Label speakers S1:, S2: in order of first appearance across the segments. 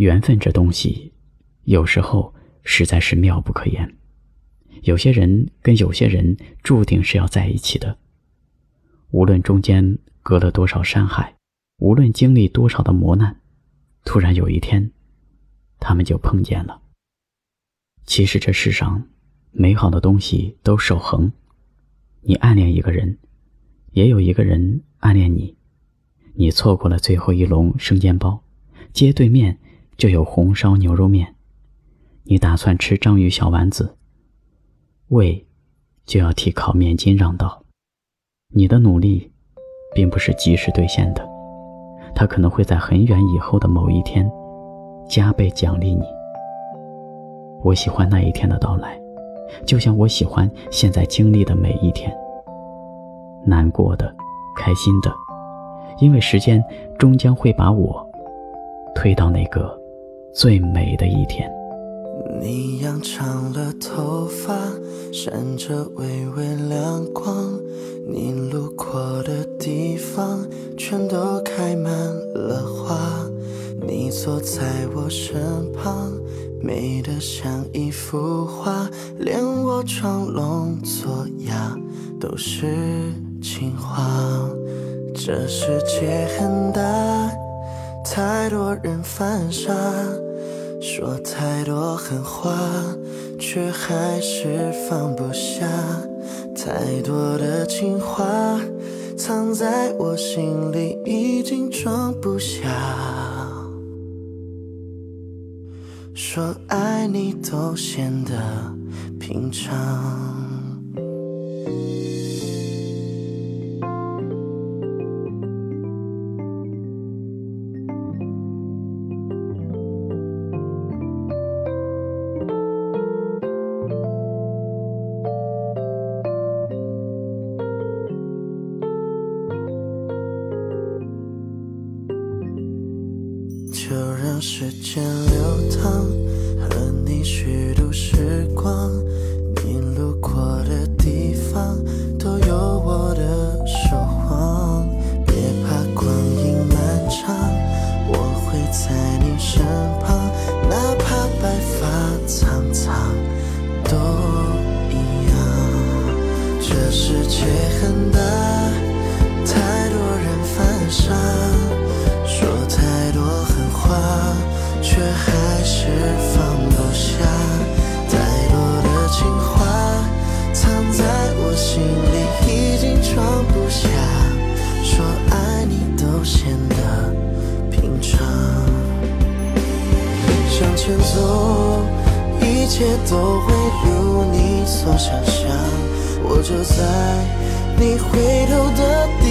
S1: 缘分这东西，有时候实在是妙不可言。有些人跟有些人注定是要在一起的，无论中间隔了多少山海，无论经历多少的磨难，突然有一天，他们就碰见了。其实这世上，美好的东西都守恒。你暗恋一个人，也有一个人暗恋你。你错过了最后一笼生煎包，街对面就有红烧牛肉面。你打算吃章鱼小丸子。胃，就要替烤面筋让道。你的努力，并不是及时兑现的，它可能会在很远以后的某一天，加倍奖励你。我喜欢那一天的到来，就像我喜欢现在经历的每一天。难过的，开心的，因为时间终将会把我推到那个最美的一天。
S2: 你养长了头发，闪着微微亮光。你路过的地方，全都开满了花。你坐在我身旁，美得像一幅画，连我装聋作哑都是情话。这世界很大，太多人犯傻。说太多狠话，却还是放不下。太多的情话藏在我心里，已经装不下。说爱你都显得平常。就让时间流淌，和你虚度时光。你路过的地方，都有我的守望。别怕光阴漫长，我会在你身旁。哪怕白发苍苍，都一样。这世界很大，向前走，一切都会如你所想象。我就在你回头的地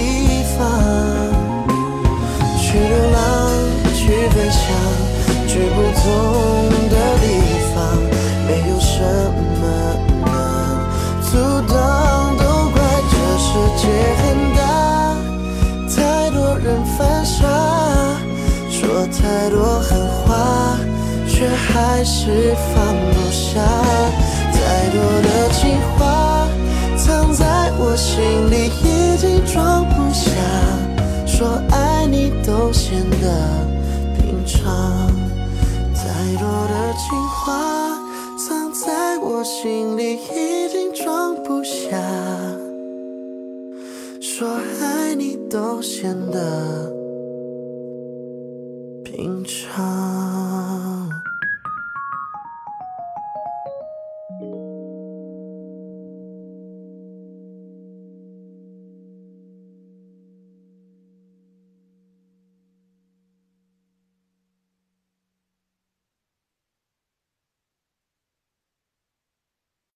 S2: 方，去流浪，去飞翔。去不同的地方，没有什么能阻挡。都怪这世界很大，太多人犯傻，说太多，还是放不下。太多的情话藏在我心里，已经装不下。说爱你都显得平常。太多的情话藏在我心里，已经装不下。说爱你都显得。